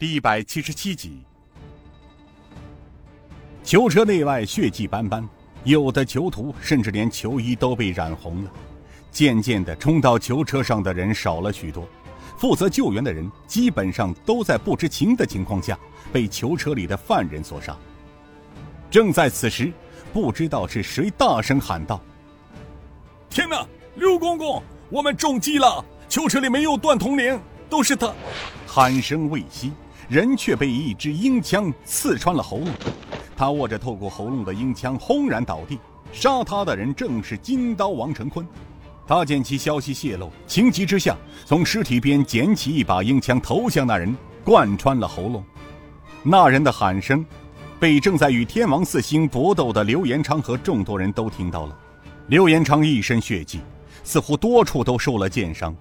第一百七十七集，囚车内外血迹斑斑，有的囚徒甚至连囚衣都被染红了。渐渐的，冲到囚车上的人少了许多，负责救援的人基本上都在不知情的情况下被囚车里的犯人所杀。正在此时，不知道是谁大声喊道：“天哪，刘公公，我们中计了！囚车里没有段统领，都是他！”喊声未息。人却被一支鹰枪刺穿了喉咙，他握着透过喉咙的鹰枪，轰然倒地。杀他的人正是金刀王成坤。他见其消息泄露，情急之下从尸体边捡起一把鹰枪，投向那人，贯穿了喉咙。那人的喊声，被正在与天王四星搏斗的刘延昌和众多人都听到了。刘延昌一身血迹，似乎多处都受了箭伤。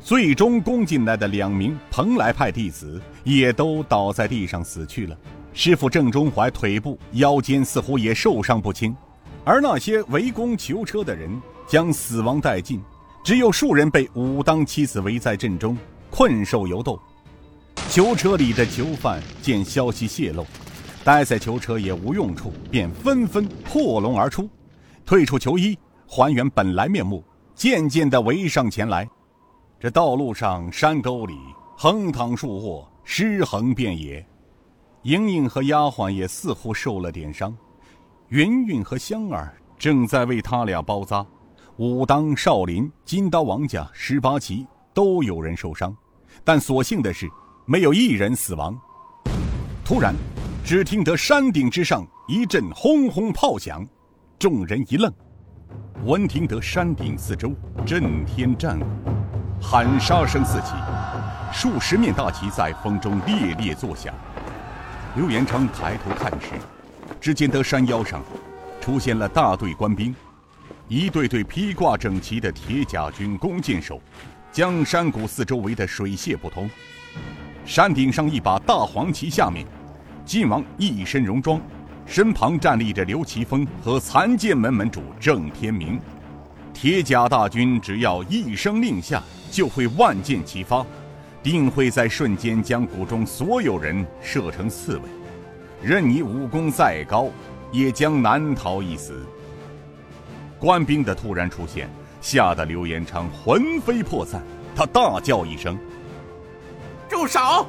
最终攻进来的两名蓬莱派弟子也都倒在地上死去了。师傅郑中怀腿部、腰间似乎也受伤不轻，而那些围攻囚车的人将死亡殆尽，只有数人被武当妻子围在阵中困兽犹斗。囚车里的囚犯见消息泄露，待在囚车也无用处，便纷纷破笼而出，退出囚衣，还原本来面目，渐渐地围上前来。这道路上、山沟里横躺竖卧，尸横遍野。莹莹和丫鬟也似乎受了点伤，云云和香儿正在为他俩包扎。武当、少林、金刀王家、十八旗都有人受伤，但所幸的是，没有一人死亡。突然，只听得山顶之上一阵轰轰炮响，众人一愣，闻听得山顶四周震天战鼓。喊杀声四起，数十面大旗在风中猎猎作响。刘延昌抬头看时，只见得山腰上出现了大队官兵，一队队披挂整齐的铁甲军弓箭手，将山谷四周围得水泄不通。山顶上一把大黄旗下面，晋王一身戎装，身旁站立着刘奇峰和残剑门门主郑天明。铁甲大军只要一声令下。就会万箭齐发，定会在瞬间将谷中所有人射成刺猬。任你武功再高，也将难逃一死。官兵的突然出现，吓得刘延昌魂飞魄散，他大叫一声：“住手！”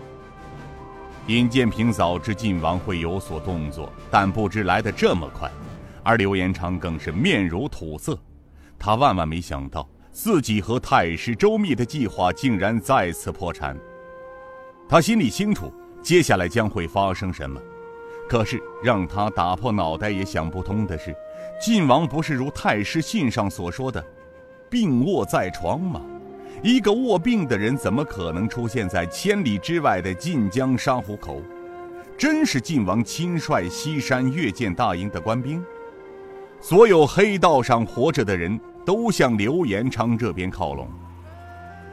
尹建平早知晋王会有所动作，但不知来得这么快，而刘延昌更是面如土色，他万万没想到。自己和太师周密的计划竟然再次破产，他心里清楚接下来将会发生什么，可是让他打破脑袋也想不通的是，晋王不是如太师信上所说的，病卧在床吗？一个卧病的人怎么可能出现在千里之外的晋江沙湖口？真是晋王亲率西山越剑大营的官兵？所有黑道上活着的人。都向刘延昌这边靠拢，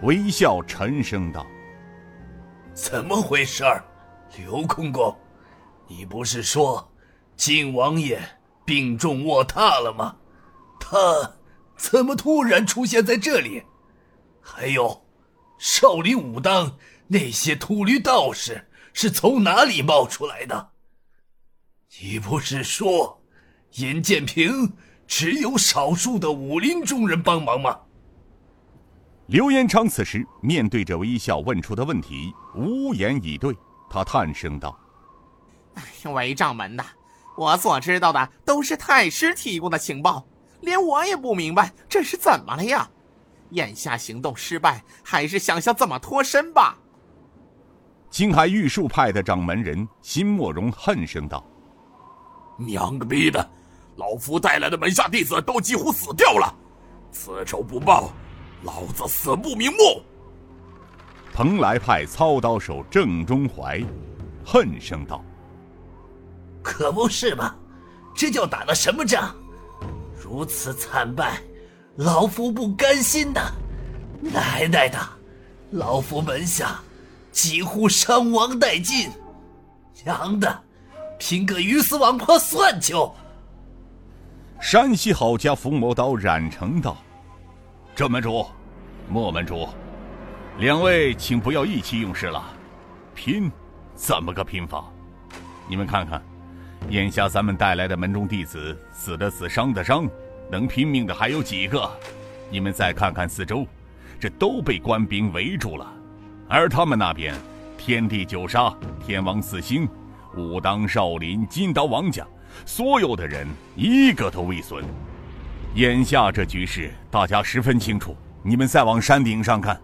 微笑沉声道：“怎么回事儿，刘公公？你不是说晋王爷病重卧榻了吗？他怎么突然出现在这里？还有，少林、武当那些秃驴道士是从哪里冒出来的？你不是说尹建平？”只有少数的武林中人帮忙吗？刘延昌此时面对着微笑问出的问题，无言以对。他叹声道：“哎，韦掌门的，我所知道的都是太师提供的情报，连我也不明白这是怎么了呀？眼下行动失败，还是想想怎么脱身吧。”青海玉树派的掌门人辛莫荣恨声道：“娘个逼的！”老夫带来的门下弟子都几乎死掉了，此仇不报，老子死不瞑目。蓬莱派操刀手郑中怀恨声道：“可不是嘛，这叫打了什么仗？如此惨败，老夫不甘心呐！奶奶的，老夫门下几乎伤亡殆尽，娘的，拼个鱼死网破算球！”山西郝家伏魔刀冉成道：“郑门主，莫门主，两位请不要意气用事了，拼怎么个拼法？你们看看，眼下咱们带来的门中弟子，死的死，伤的伤，能拼命的还有几个？你们再看看四周，这都被官兵围住了，而他们那边，天地九杀、天王四星、武当少林、金刀王家，所有的人一个都未损。眼下这局势，大家十分清楚。你们再往山顶上看，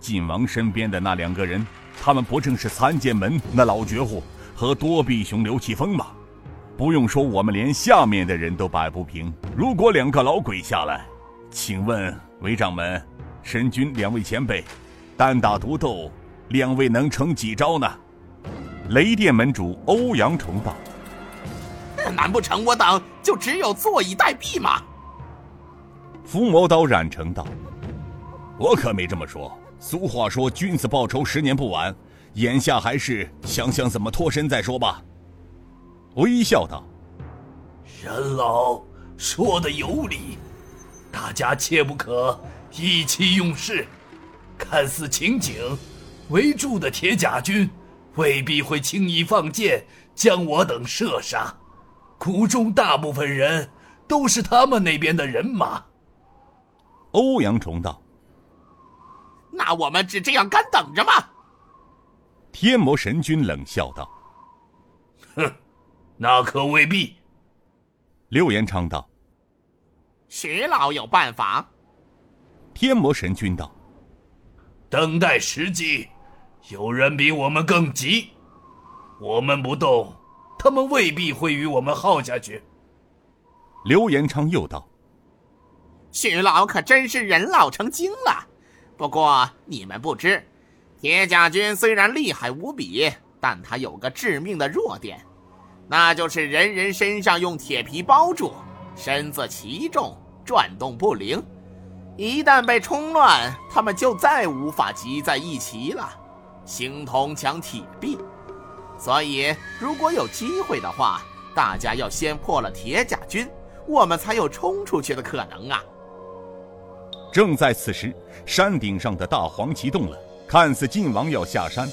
晋王身边的那两个人，他们不正是参剑门那老绝户和多臂熊刘启峰吗？不用说，我们连下面的人都摆不平。如果两个老鬼下来，请问韦掌门、神君两位前辈，单打独斗，两位能成几招呢？雷电门主欧阳崇道：“难不成我等就只有坐以待毙吗？”伏魔刀冉成道：“我可没这么说。俗话说，君子报仇，十年不晚。眼下还是想想怎么脱身再说吧。”微笑道：“任老说的有理。”大家切不可意气用事。看似情景，围住的铁甲军未必会轻易放箭将我等射杀。谷中大部分人都是他们那边的人马。欧阳崇道：“那我们只这样干等着吗？”天魔神君冷笑道：“哼，那可未必。”刘延昌道。徐老有办法。天魔神君道：“等待时机，有人比我们更急。我们不动，他们未必会与我们耗下去。”刘延昌又道：“徐老可真是人老成精了。不过你们不知，铁甲军虽然厉害无比，但他有个致命的弱点，那就是人人身上用铁皮包住。”身子奇重，转动不灵，一旦被冲乱，他们就再无法集在一起了，形同墙铁壁。所以，如果有机会的话，大家要先破了铁甲军，我们才有冲出去的可能啊！正在此时，山顶上的大黄旗动了，看似晋王要下山，